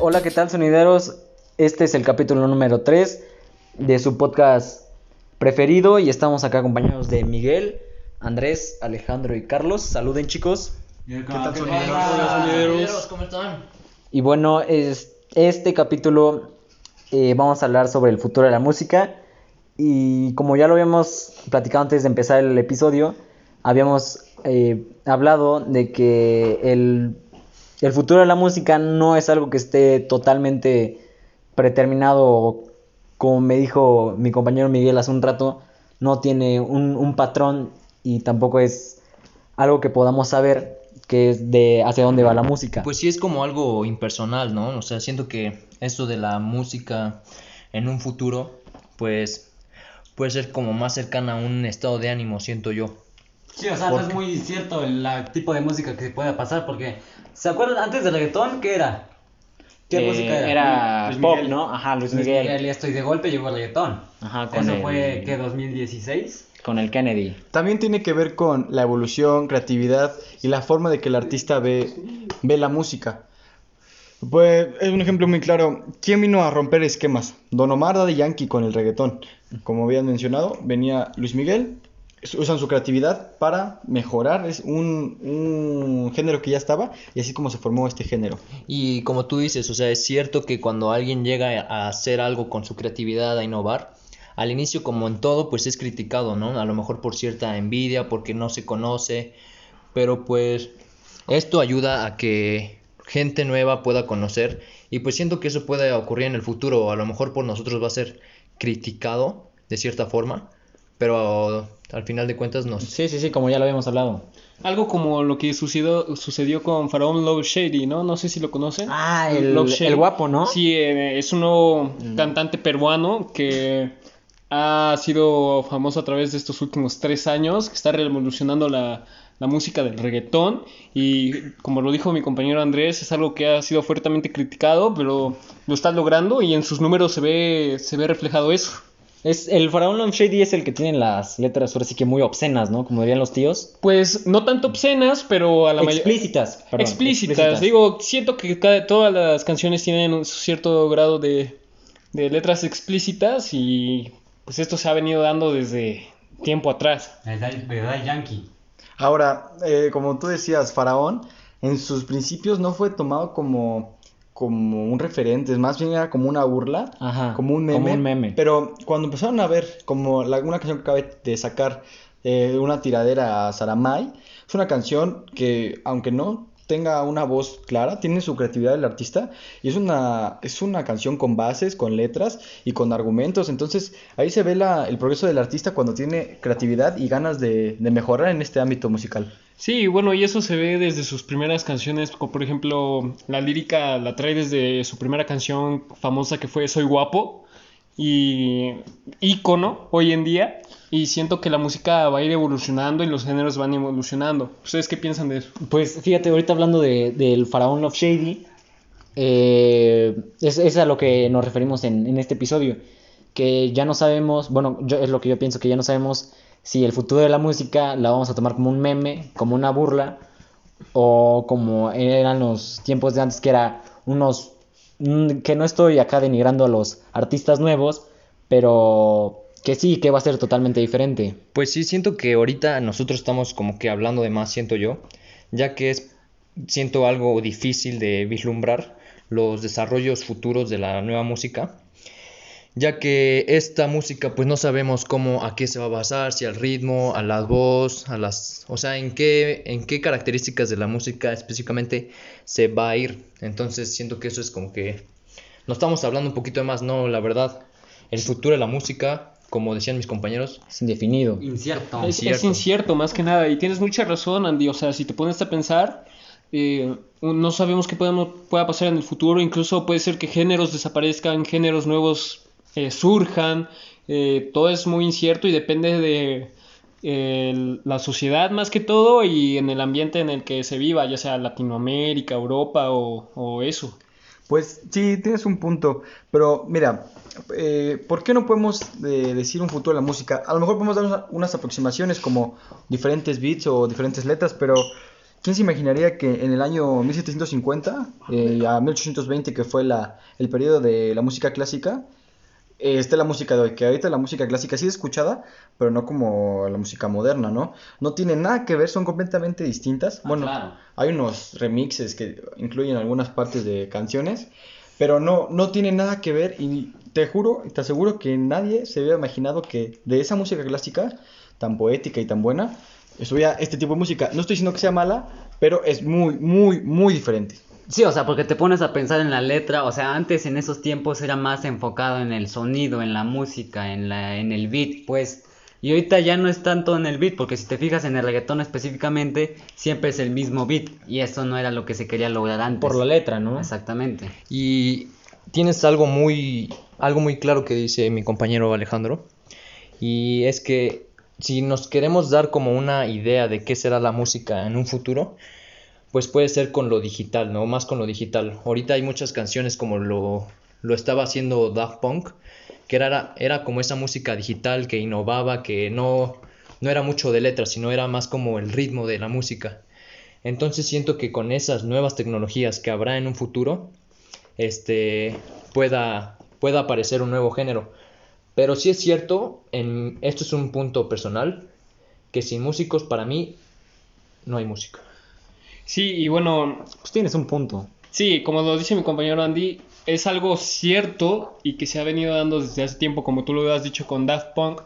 hola, ¿qué tal sonideros? Este es el capítulo número 3 de su podcast preferido y estamos acá acompañados de Miguel, Andrés, Alejandro y Carlos. Saluden chicos. ¿Qué tal, ¿Qué sonideros? Hola, sonideros? sonideros. ¿Cómo están? Y bueno, es, este capítulo eh, vamos a hablar sobre el futuro de la música y como ya lo habíamos platicado antes de empezar el episodio, habíamos eh, hablado de que el, el futuro de la música no es algo que esté totalmente preterminado, como me dijo mi compañero Miguel hace un rato, no tiene un, un patrón y tampoco es algo que podamos saber que es de hacia dónde va la música. Pues sí es como algo impersonal, ¿no? O sea, siento que esto de la música en un futuro, pues puede ser como más cercana a un estado de ánimo, siento yo. Sí, o sea, no es muy cierto el la- tipo de música que pueda pasar porque... ¿Se acuerdan antes del reggaetón? ¿Qué era? ¿Qué Eh, música era? Era Luis pop, Miguel. ¿no? Ajá, Luis Luis Miguel. Miguel y esto y de golpe llegó el reggaetón. Ajá, con Eso el- fue, ¿qué? ¿2016? Con el Kennedy. También tiene que ver con la evolución, creatividad y la forma de que el artista ve, ve la música. Pues es un ejemplo muy claro. ¿Quién vino a romper esquemas? Don Omar de Yankee con el reggaetón. Como habían mencionado, venía Luis Miguel. Usan su creatividad para mejorar es un, un género que ya estaba y así como se formó este género. Y como tú dices, o sea, es cierto que cuando alguien llega a hacer algo con su creatividad, a innovar, al inicio como en todo, pues es criticado, ¿no? A lo mejor por cierta envidia, porque no se conoce, pero pues esto ayuda a que gente nueva pueda conocer y pues siento que eso puede ocurrir en el futuro, a lo mejor por nosotros va a ser criticado de cierta forma, pero al final de cuentas nos... Sí, sí, sí, como ya lo habíamos hablado. Algo como lo que sucedió, sucedió con Faraón Love Shady, ¿no? No sé si lo conocen. Ah, el, Love Shady. el guapo, ¿no? Sí, eh, es un nuevo cantante peruano que ha sido famoso a través de estos últimos tres años, que está revolucionando la, la música del reggaetón y como lo dijo mi compañero Andrés, es algo que ha sido fuertemente criticado, pero lo está logrando y en sus números se ve, se ve reflejado eso. Es, el Faraón Love Shady es el que tiene las letras ahora sí que muy obscenas, ¿no? Como dirían los tíos. Pues no tanto obscenas, pero a la mayoría... Explícitas. perdón, explícitas. Digo, siento que cada- todas las canciones tienen un cierto grado de, de letras explícitas y pues esto se ha venido dando desde tiempo atrás. ¿Verdad, verdad Yankee? Ahora, eh, como tú decías, Faraón, en sus principios no fue tomado como, como un referente, más bien era como una burla, Ajá, como un meme. como un meme. Pero cuando empezaron a ver, como la, una canción que acabé de sacar, eh, una tiradera a Saramay, es una canción que, aunque no tenga una voz clara, tiene su creatividad el artista y es una, es una canción con bases, con letras y con argumentos. Entonces ahí se ve la, el progreso del artista cuando tiene creatividad y ganas de, de mejorar en este ámbito musical. Sí, bueno, y eso se ve desde sus primeras canciones, como por ejemplo la lírica la trae desde su primera canción famosa que fue Soy guapo y ícono hoy en día. Y siento que la música va a ir evolucionando y los géneros van evolucionando. ¿Ustedes qué piensan de eso? Pues fíjate, ahorita hablando de, del Faraón Love Shady, eh, es, es a lo que nos referimos en, en este episodio. Que ya no sabemos, bueno, yo, es lo que yo pienso, que ya no sabemos si el futuro de la música la vamos a tomar como un meme, como una burla, o como eran los tiempos de antes, que era unos... mm, que no estoy acá denigrando a los artistas nuevos, pero que sí, que va a ser totalmente diferente. Pues sí, siento que ahorita nosotros estamos como que hablando de más, siento yo, ya que es, siento algo difícil de vislumbrar los desarrollos futuros de la nueva música, ya que esta música pues no sabemos cómo, a qué se va a basar, si al ritmo, a la voz, a las, o sea, en qué, en qué características de la música específicamente se va a ir. Entonces siento que eso es como que no estamos hablando un poquito de más, no, la verdad, el futuro de la música, como decían mis compañeros, Es indefinido. Incierto. Es, es Cierto. incierto, más que nada. Y tienes mucha razón, Andy. O sea, si te pones a pensar, eh, no sabemos qué podemos, pueda pasar en el futuro. Incluso puede ser que géneros desaparezcan, géneros nuevos eh, surjan. eh, todo es muy incierto y depende de eh, la sociedad más que todo y en el ambiente en el que se viva, ya sea Latinoamérica, Europa o, o eso. Pues sí, tienes un punto, pero mira, eh, ¿por qué no podemos eh, decir un futuro de la música? A lo mejor podemos dar unas, aproximaciones como diferentes beats o diferentes letras, pero ¿quién se imaginaría que en el año 1750 eh, a 1820, que fue la, el periodo de la música clásica, eh, esté la música de hoy? Que ahorita la música clásica sí es escuchada, pero no como la música moderna, ¿no? No tiene nada que ver, son completamente distintas. Ah, bueno, claro. hay unos remixes que incluyen algunas partes de canciones, pero no, no tiene nada que ver y te juro, te aseguro que nadie se había imaginado que de esa música clásica tan poética y tan buena, estuviera este tipo de música. No estoy diciendo que sea mala, pero es muy, muy, muy diferente. Sí, o sea, porque te pones a pensar en la letra, o sea, antes en esos tiempos era más enfocado en el sonido, en la música, en la, en el beat, pues, y ahorita ya no es tanto en el beat, porque si te fijas en el reggaetón específicamente, siempre es el mismo beat, y eso no era lo que se quería lograr antes. Por la letra, ¿no? Exactamente. Y tienes algo muy, algo muy claro que dice mi compañero Alejandro. Y es que si nos queremos dar como una idea de qué será la música en un futuro, pues puede ser con lo digital, ¿no? Más con lo digital. Ahorita hay muchas canciones como lo, lo estaba haciendo Daft Punk, que era, era como esa música digital que innovaba, que no, no era mucho de letras, sino era más como el ritmo de la música. Entonces siento que con esas nuevas tecnologías que habrá en un futuro, este, pueda, pueda aparecer un nuevo género. Pero sí es cierto, en, esto es un punto personal, que sin músicos para mí no hay música. Sí, y bueno, Pues tienes un punto. Sí, como lo dice mi compañero Andy, es algo cierto y que se ha venido dando desde hace tiempo, como tú lo has dicho con Daft Punk,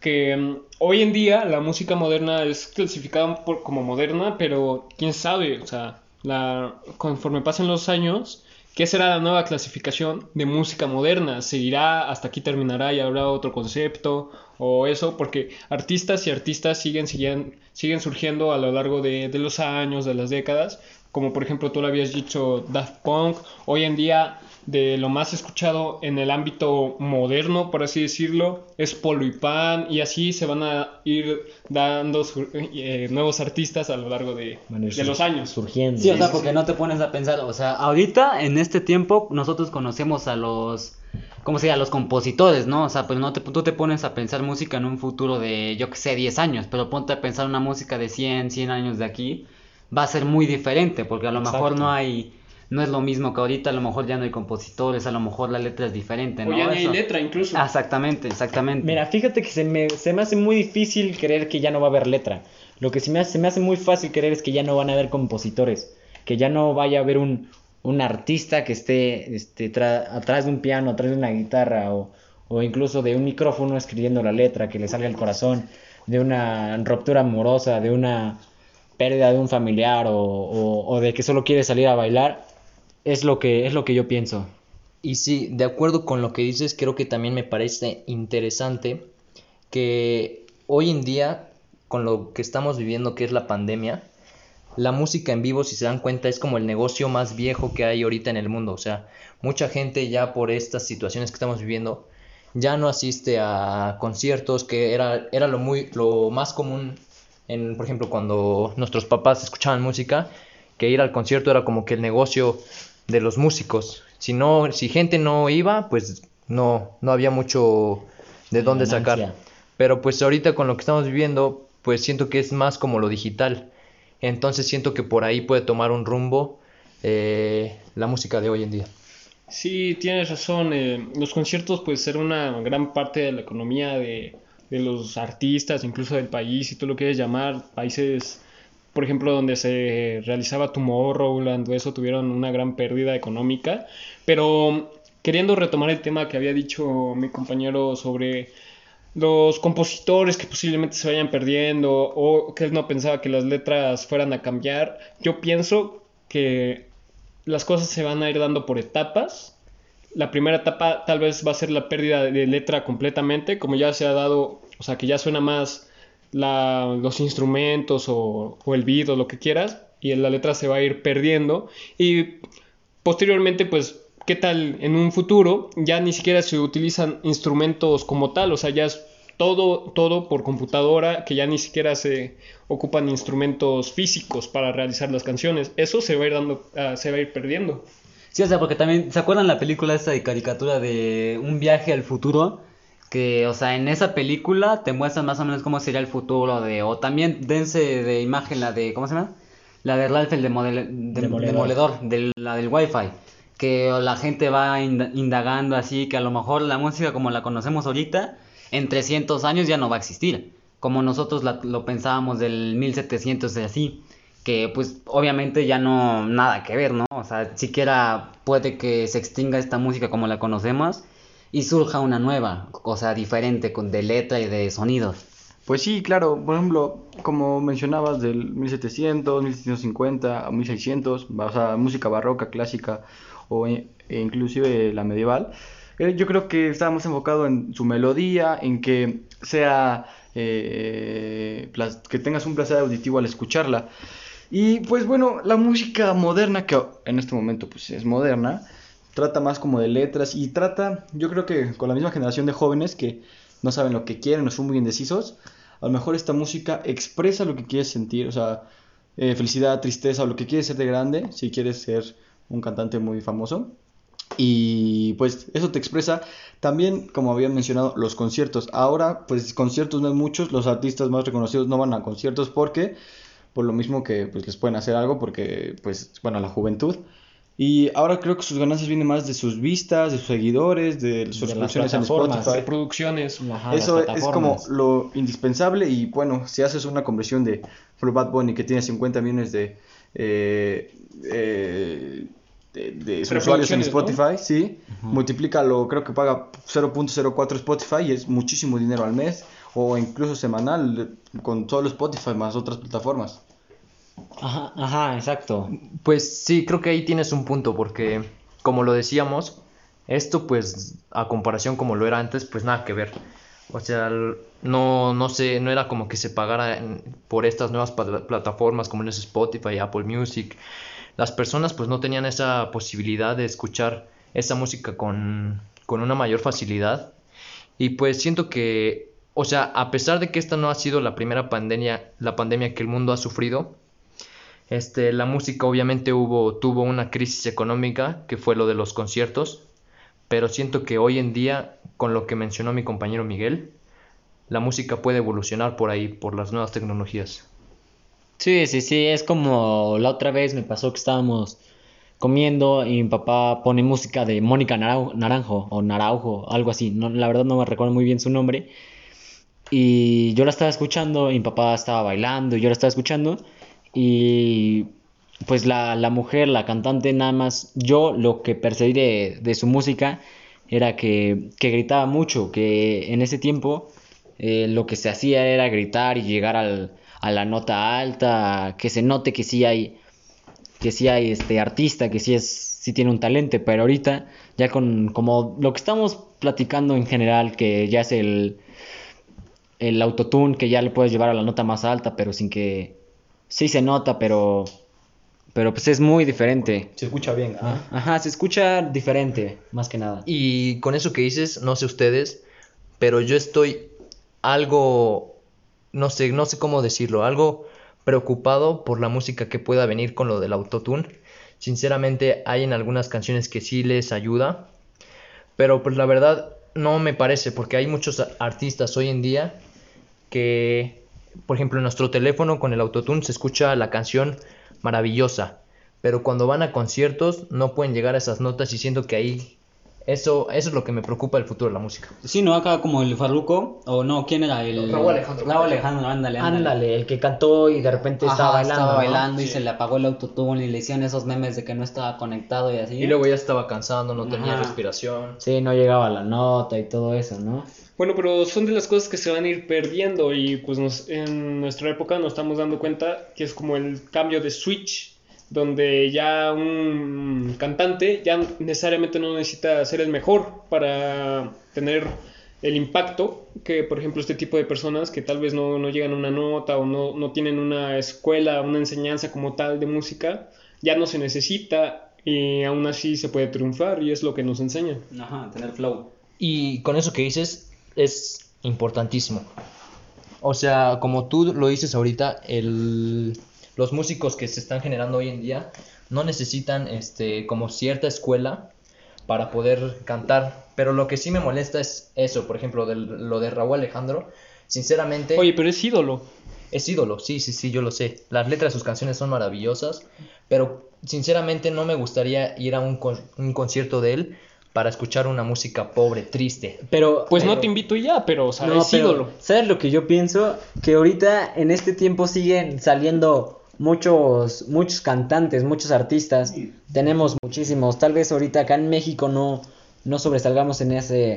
que mm, hoy en día la música moderna es clasificada por- como moderna, pero quién sabe, o sea, la, conforme pasen los años, ¿qué será la nueva clasificación de música moderna? ¿Seguirá hasta aquí terminará y habrá otro concepto o eso? Porque artistas y artistas siguen, siguen, siguen surgiendo a lo largo de, de los años, de las décadas, como por ejemplo tú lo habías dicho Daft Punk, hoy en día de lo más escuchado en el ámbito moderno, por así decirlo, es Polo y Pan, y así se van a ir dando sur- eh, nuevos artistas a lo largo de, ir de los años. Surgiendo. Sí, o sea, porque no te pones a pensar, o sea, ahorita en este tiempo nosotros conocemos a los, ¿cómo se llama? A los compositores, ¿no? O sea, pues no te, tú te pones a pensar música en un futuro de, yo que sé, 10 años, pero ponte a pensar una música de 100, 100 años de aquí, va a ser muy diferente, porque a lo mejor no hay, no es lo mismo que ahorita, a lo mejor ya no hay compositores, a lo mejor la letra es diferente, O ¿no? ya ni hay letra incluso. Exactamente, exactamente. Mira, fíjate que se me, se me hace muy difícil creer que ya no va a haber letra. Lo que se me hace, se me hace muy fácil creer es que ya no van a haber compositores. Que ya no vaya a haber un, un artista que esté este, atrás de un piano, atrás de una guitarra o, o incluso de un micrófono escribiendo la letra, que le salga el corazón, de una ruptura amorosa, de una pérdida de un familiar o, o- o de que solo quiere salir a bailar. Es lo que, es lo que yo pienso. Y sí, de acuerdo con lo que dices, creo que también me parece interesante que hoy en día, con lo que estamos viviendo, que es la pandemia, la música en vivo, si se dan cuenta, es como el negocio más viejo que hay ahorita en el mundo. O sea, mucha gente ya por estas situaciones que estamos viviendo, ya no asiste a conciertos, que era, era lo, muy, lo más común, en, por ejemplo, cuando nuestros papás escuchaban música, que ir al concierto era como que el negocio de los músicos. Si no, si gente no iba, pues no, no había mucho de dónde sacar. Pero pues ahorita con lo que estamos viviendo, pues siento que es más como lo digital. Entonces siento que por ahí puede tomar un rumbo eh, la música de hoy en día. Sí, tienes razón. eh, los conciertos pueden ser una gran parte de la economía de, de los artistas, incluso del país, si tú lo quieres llamar. Países, por ejemplo, donde se realizaba Tomorrowland eso, tuvieron una gran pérdida económica. Pero queriendo retomar el tema que había dicho mi compañero sobre los compositores que posiblemente se vayan perdiendo o que él no pensaba que las letras fueran a cambiar, yo pienso que las cosas se van a ir dando por etapas. La primera etapa tal vez va a ser la pérdida de letra completamente, como ya se ha dado, o sea, que ya suena más la- los instrumentos o, o el beat o lo que quieras, y la letra se va a ir perdiendo. Y posteriormente, pues, ¿qué tal en un futuro? Ya ni siquiera se utilizan instrumentos como tal, o sea, ya es todo, todo por computadora, que ya ni siquiera se ocupan instrumentos físicos para realizar las canciones. Eso se va a ir dando, ah, se va a ir perdiendo. Sí, o sea, porque también, ¿se acuerdan la película esta de caricatura de un viaje al futuro? Que, o sea, en esa película te muestran más o menos cómo sería el futuro de, o también dense de imagen la de, ¿cómo se llama? la de Ralph el demole- de- Demoledor. demoledor, de la del Wi-Fi. Que la gente va ind- indagando así, que a lo mejor la música como la conocemos ahorita, en 300 años ya no va a existir. Como nosotros la- lo pensábamos del 1700 y así. Que pues obviamente ya no nada que ver, ¿no? O sea, siquiera puede que se extinga esta música como la conocemos y surja una nueva, o sea, diferente, con de letra y de sonidos. Pues sí, claro, por ejemplo, como mencionabas del 1700, 1750 a 1600, o sea, música barroca, clásica o e- inclusive la medieval, eh, yo creo que está más enfocado en su melodía, en que sea, eh, que tengas un placer auditivo al escucharla. Y pues bueno, la música moderna, que en este momento pues es moderna, trata más como de letras y trata, yo creo que con la misma generación de jóvenes que no saben lo que quieren o son muy indecisos, a lo mejor esta música expresa lo que quieres sentir, o sea, eh, felicidad, tristeza o lo que quieres ser de grande, si quieres ser un cantante muy famoso. Y pues eso te expresa también, como habían mencionado, los conciertos. Ahora, pues conciertos no hay muchos, los artistas más reconocidos no van a conciertos porque, por lo mismo que pues les pueden hacer algo, porque pues, bueno, la juventud. Y ahora creo que sus ganancias vienen más de sus vistas, de sus seguidores, de sus suscripciones en plataformas. Spotify. Reproducciones. Ajá, Eso es como lo indispensable y bueno, si haces una conversión de por Bad Bunny que tiene 50 millones de, eh, eh, de, de sus usuarios en. Spotify, sí, multiplícalo, creo que paga 0.04 Spotify y es muchísimo dinero al mes o incluso semanal con solo Spotify más otras plataformas. Ajá, ajá, exacto. Pues sí, creo que ahí tienes un punto, porque como lo decíamos, esto pues a comparación como lo era antes, pues nada que ver. O sea, no, no sé, no era como que se pagara en- por estas nuevas pla- plataformas como es Spotify, Apple Music. Las personas pues no tenían esa posibilidad de escuchar esa música con, con una mayor facilidad. Y pues siento que, o sea, a pesar de que esta no ha sido la primera pandemia, la pandemia que el mundo ha sufrido, este, la música obviamente hubo, tuvo una crisis económica, que fue lo de los conciertos, pero siento que hoy en día, con lo que mencionó mi compañero Miguel, la música puede evolucionar por ahí, por las nuevas tecnologías. Sí, sí, sí, es como la otra vez me pasó que estábamos comiendo y mi papá pone música de Mónica Naranjo o Naraujo, algo así, no, la verdad no me recuerdo muy bien su nombre. Y yo la estaba escuchando, y mi papá estaba bailando, y yo la estaba escuchando, y pues la, la mujer, la cantante, nada más, yo lo que percibí de, de su música era que, que gritaba mucho, que en ese tiempo eh, lo que se hacía era gritar y llegar al, a la nota alta, que se note que sí hay, que sí hay este artista, que sí es, sí tiene un talento, pero ahorita ya con como lo que estamos platicando en general, que ya es el, el autotune, que ya le puedes llevar a la nota más alta, pero sin que sí se nota, pero pero pues es muy diferente. Se escucha bien. ¿ah? Ajá, se escucha diferente, más que nada. Y con eso que dices, no sé ustedes, pero yo estoy algo, no sé, no sé cómo decirlo, algo preocupado por la música que pueda venir con lo del autotune. Sinceramente, hay en algunas canciones que sí les ayuda, pero pues la verdad no me parece, porque hay muchos artistas hoy en día que, por ejemplo, en nuestro teléfono con el autotune se escucha la canción maravillosa, pero cuando van a conciertos no pueden llegar a esas notas y siento que ahí eso, eso es lo que me preocupa del futuro de la música. Sí, ¿no? Acá como el Farruko, o no, ¿quién era? El... Raúl Alejandro. Raúl Alejandro, ándale, ándale. Ándale, el que cantó y de repente estaba bailando. estaba ¿no? bailando y se le apagó el autotune y le hicieron esos memes de que no estaba conectado y así. Y luego ya estaba cansado, no tenía respiración. Sí, no llegaba la nota y todo eso, ¿no? Bueno, pero son de las cosas que se van a ir perdiendo y pues nos- en nuestra época nos estamos dando cuenta que es como el cambio de switch, donde ya un cantante ya necesariamente no necesita ser el mejor para tener el impacto que, por ejemplo, este tipo de personas que tal vez no, no llegan a una nota o no, no tienen una escuela, una enseñanza como tal de música, ya no se necesita y aún así se puede triunfar y es lo que nos enseñan. Ajá, tener flow. Y con eso que dices es importantísimo. O sea, como tú lo dices ahorita, el, los músicos que se están generando hoy en día no necesitan este, como cierta escuela para poder cantar. Pero lo que sí me molesta es eso, por ejemplo, del- lo de Raúl Alejandro. Sinceramente, Oye, pero es ídolo. es ídolo, sí, sí, sí, yo lo sé. Las letras de sus canciones son maravillosas, pero sinceramente no me gustaría ir a un, con- un concierto de él para escuchar una música pobre, triste. Pero, Pues no te invito ya, pero o sea, No, es pero, ídolo. ¿Sabes lo que yo pienso? Que ahorita en este tiempo siguen saliendo muchos muchos cantantes, muchos artistas. Tenemos muchísimos. Tal vez ahorita acá en México no no sobresalgamos en ese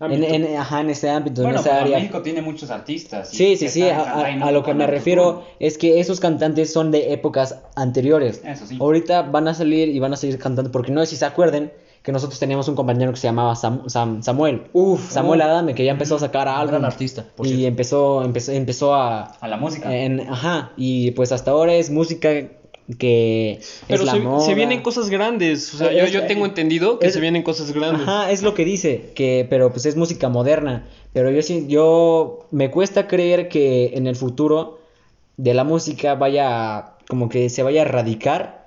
en, Ámbito. en- ajá, en ese ámbito, Bueno, en esa área. México tiene muchos artistas. Sí, sí, sí, a, a- cantando a lo que me refiero es que esos cantantes son de épocas anteriores. Eso sí. Ahorita van a salir y van a seguir cantando, porque no sé si se acuerden que nosotros teníamos un compañero que se llamaba Sam- Sam- Samuel. Uf, Samuel uf. Adame, que ya empezó a sacar algo. gran artista, por Y cierto. empezó, empezó, empezó a... A la música. en- ajá, y pues hasta ahora es música que Pero es la se, moda. se vienen cosas grandes. O sea, Es- yo, yo tengo entendido que es- se vienen cosas grandes. Ajá, es lo que dice, que pero pues es música moderna, pero yo sí yo me cuesta creer que en el futuro de la música vaya como que se vaya a erradicar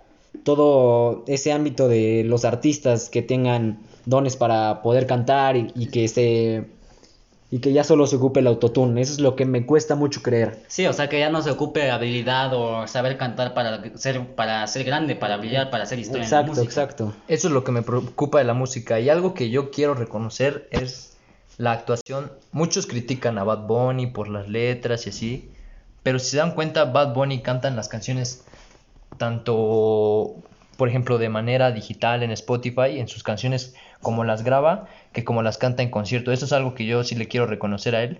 todo ese ámbito de los artistas que tengan dones para poder cantar y, y que se y que ya solo se ocupe el autotune, eso es lo que me cuesta mucho creer. Sí, o sea que ya no se ocupe habilidad o saber cantar para ser, para ser grande, para brillar, para hacer historia en la Exacto, exacto. Eso es lo que me preocupa de la música. Y algo que yo quiero reconocer es la actuación. Muchos critican a Bad Bunny por las letras y así. Pero si se dan cuenta, Bad Bunny canta en las canciones tanto, por ejemplo, de manera digital en Spotify, en sus canciones como las graba, que como las canta en concierto. Eso es algo que yo sí le quiero reconocer a él.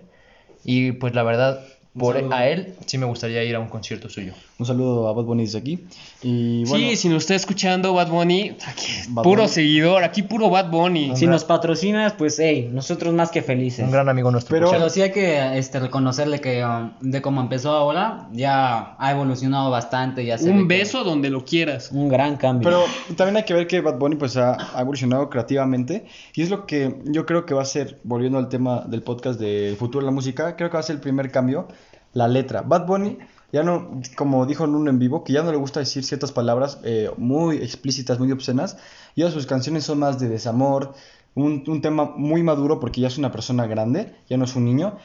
Y pues la verdad, por a él sí me gustaría ir a un concierto suyo. Un saludo a Bad Bunny desde aquí. Y bueno, sí, si nos está escuchando Bad Bunny, aquí, Bad puro Bunny. seguidor, aquí puro Bad Bunny. Si nos patrocinas, pues hey, nosotros más que felices. Un gran amigo nuestro. Pero- Pero sí hay que este, reconocerle que um, de cómo empezó ahora, ya ha evolucionado bastante. Ya se Un que- beso donde lo quieras. Un gran cambio. Pero también hay que ver que Bad Bunny pues ha, ha evolucionado creativamente y es lo que yo creo que va a ser, volviendo al tema del podcast del futuro de la música, creo que va a ser el primer cambio, la letra. Bad Bunny ya no, como dijo en un en vivo, que ya no le gusta decir ciertas palabras eh, muy explícitas, muy obscenas, y sus canciones son más de desamor, un, un tema muy maduro porque ya es una persona grande, ya no es un niño.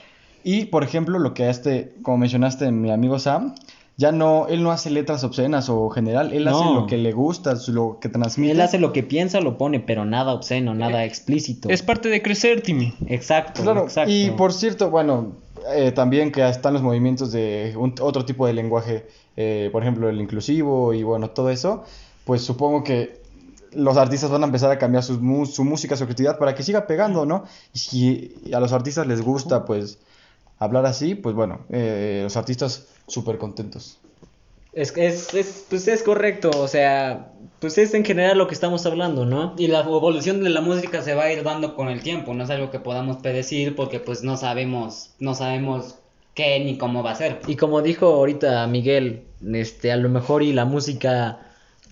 Y por ejemplo, lo que este, como mencionaste, mi amigo Sam, ya no, él no hace letras obscenas o general, él hace lo que le gusta, lo que transmite. Él hace lo que piensa, lo pone, pero nada obsceno, nada explícito. Es parte de crecer, Timmy. Exacto, Claro, exacto. y por cierto, bueno, eh, también que están los movimientos de un- otro tipo de lenguaje, eh, por ejemplo, el inclusivo y bueno, todo eso, pues supongo que los artistas van a empezar a cambiar mu- su música, su creatividad para que siga pegando, ¿no? Y si a los artistas les gusta, pues, hablar así, pues bueno, eh, los artistas súper contentos. Es, es, es, pues es correcto, o sea, pues es en general lo que estamos hablando, ¿no? Y la evolución de la música se va a ir dando con el tiempo, no es algo que podamos predecir porque pues no sabemos, no sabemos qué ni cómo va a ser. Y como dijo ahorita Miguel, este, a lo mejor y la música,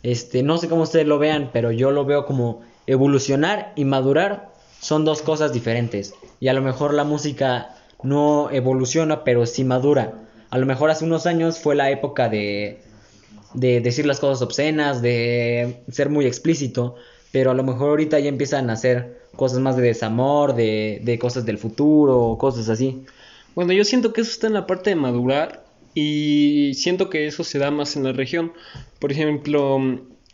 este, no sé cómo ustedes lo vean, pero yo lo veo como evolucionar y madurar son dos cosas diferentes. Y a lo mejor la música no evoluciona, pero sí madura. A lo mejor hace unos años fue la época de, de decir las cosas obscenas, de ser muy explícito, pero a lo mejor ahorita ya empiezan a hacer cosas más de desamor, de, de cosas del futuro, cosas así. Bueno, yo siento que eso está en la parte de madurar y siento que eso se da más en la región. Por ejemplo,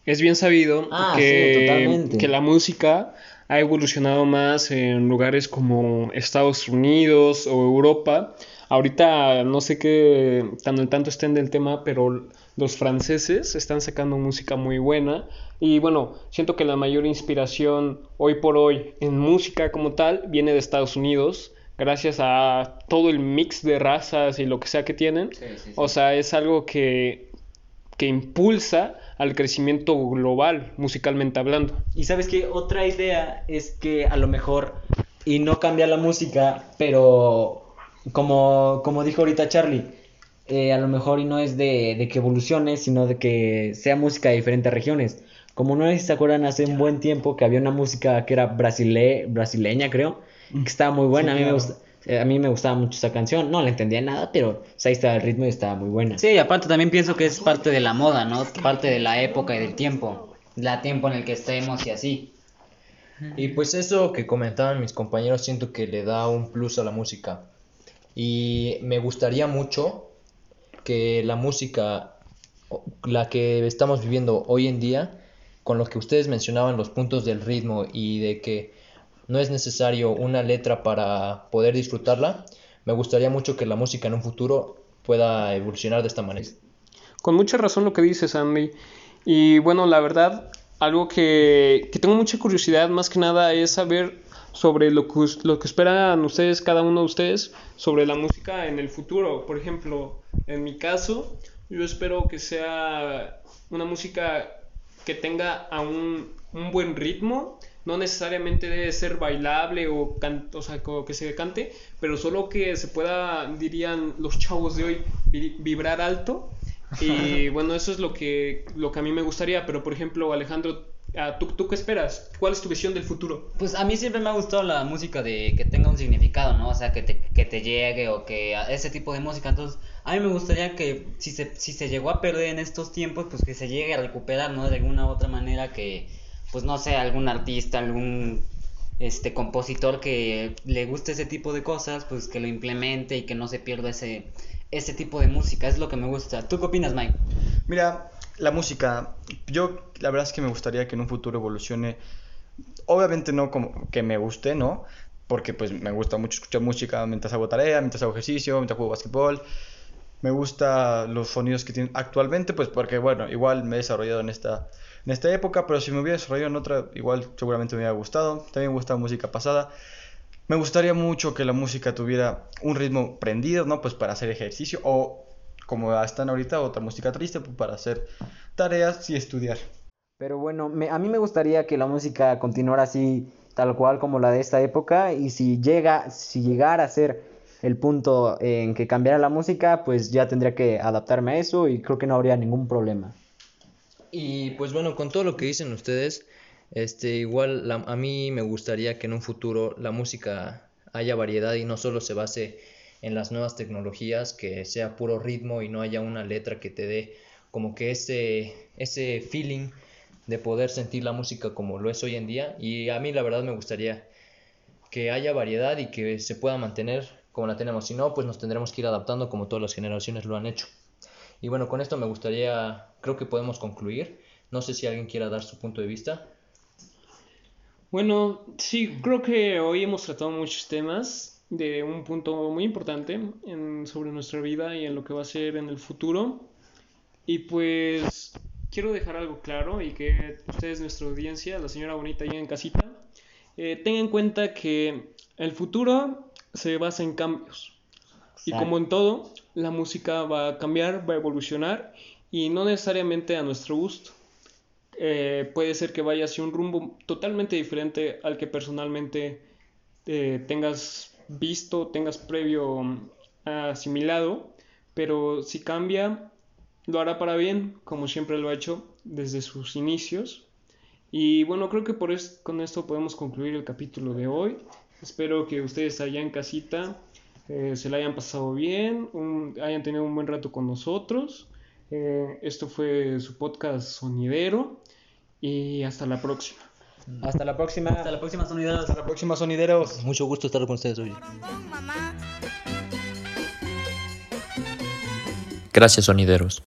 es bien sabido Ah, que, que la música ha evolucionado más en lugares como Estados Unidos o Europa. Ahorita no sé qué tan al tanto estén del tema, pero los franceses están sacando música muy buena. Y bueno, siento que la mayor inspiración hoy por hoy en música como tal viene de Estados Unidos, gracias a todo el mix de razas y lo que sea que tienen. Sí, sí, sí. O sea, es algo que, que impulsa al crecimiento global, musicalmente hablando. Y sabes que otra idea es que a lo mejor, y no cambia la música, pero como, como dijo ahorita Charlie, eh, a lo mejor y no es de, de que evolucione, sino de que sea música de diferentes regiones. Como no sé si se acuerdan hace un buen tiempo que había una música que era brasile, brasileña, creo, que estaba muy buena. Sí, a, mí me gusta, a mí me gustaba mucho esa canción. No le entendía nada, pero o sea, ahí estaba el ritmo y estaba muy buena. Sí, y aparte también pienso que es parte de la moda, ¿no? Parte de la época y del tiempo, la tiempo en el que estemos y así. Y pues eso que comentaban mis compañeros siento que le da un plus a la música. Y me gustaría mucho que la música, la que estamos viviendo hoy en día, con lo que ustedes mencionaban, los puntos del ritmo y de que no es necesario una letra para poder disfrutarla, me gustaría mucho que la música en un futuro pueda evolucionar de esta manera. Con mucha razón lo que dices, Andy. Y bueno, la verdad, algo que, que tengo mucha curiosidad más que nada es saber sobre lo que, lo que esperan ustedes, cada uno de ustedes, sobre la música en el futuro. Por ejemplo, en mi caso, yo espero que sea una música que tenga a un buen ritmo. No necesariamente debe ser bailable o, can- o sea, como que se cante, pero solo que se pueda, dirían los chavos de hoy, vi- vibrar alto. Y bueno, eso es lo que, lo que a mí me gustaría. Pero por ejemplo, Alejandro, ah, ¿tú, ¿tú qué esperas? ¿Cuál es tu visión del futuro? Pues a mí siempre me ha gustado la música de que tenga un significado, ¿no? O sea, que te, que te llegue o que ese tipo de música. Entonces, a mí me gustaría que si se, si se llegó a perder en estos tiempos, pues que se llegue a recuperar, ¿no? De alguna u otra manera que, pues no sé, algún artista, algún este compositor que le guste ese tipo de cosas, pues que lo implemente y que no se pierda ese, ese tipo de música. Es lo que me gusta. ¿Tú qué opinas, Mike? Mira, la música, yo la verdad es que me gustaría que en un futuro evolucione, obviamente no como que me guste, ¿no? Porque pues me gusta mucho escuchar música mientras hago tarea, mientras hago ejercicio, mientras juego básquetbol. Me gusta los sonidos que tienen actualmente, pues porque bueno, igual me he desarrollado en esta, en esta época, pero si me hubiera desarrollado en otra, igual seguramente me hubiera gustado. También me gusta música pasada. Me gustaría mucho que la música tuviera un ritmo prendido, ¿no? Pues para hacer ejercicio o como están ahorita, otra música triste pues, para hacer tareas y estudiar. Pero bueno, me- a mí me gustaría que la música continuara así, tal cual como la de esta época, y si llega, si llegara a ser el punto en que cambiara la música, pues ya tendría que adaptarme a eso y creo que no habría ningún problema. Y pues bueno, con todo lo que dicen ustedes, este, igual a mí me gustaría que en un futuro la música haya variedad y no solo se base en las nuevas tecnologías, que sea puro ritmo y no haya una letra que te dé como que ese, ese feeling de poder sentir la música como lo es hoy en día. Y a mí la verdad me gustaría que haya variedad y que se pueda mantener como la tenemos. Si no, pues nos tendremos que ir adaptando como todas las generaciones lo han hecho. Y bueno, con esto me gustaría, creo que podemos concluir. No sé si alguien quiera dar su punto de vista. Bueno, sí, creo que hoy hemos tratado muchos temas de un punto muy importante en- sobre nuestra vida y en lo que va a ser en el futuro. Y pues quiero dejar algo claro y que ustedes, nuestra audiencia, la señora bonita allá en casita, eh, tengan en cuenta que el futuro se basa en cambios. Y como en todo, la música va a cambiar, va a evolucionar y no necesariamente a nuestro gusto. Eh, puede ser que vaya hacia un rumbo totalmente diferente al que personalmente eh, tengas visto, tengas previo mm, asimilado, pero si cambia, lo hará para bien, como siempre lo ha hecho desde sus inicios. Y bueno, creo que por es- con esto podemos concluir el capítulo de hoy. Espero que ustedes allá en casita eh, se la hayan pasado bien, un- hayan tenido un buen rato con nosotros. Eh, esto fue su podcast sonidero y hasta la próxima. Hasta la próxima. Hasta la próxima sonideros. Hasta la próxima, sonideros. Mucho gusto estar con ustedes hoy. Gracias, sonideros.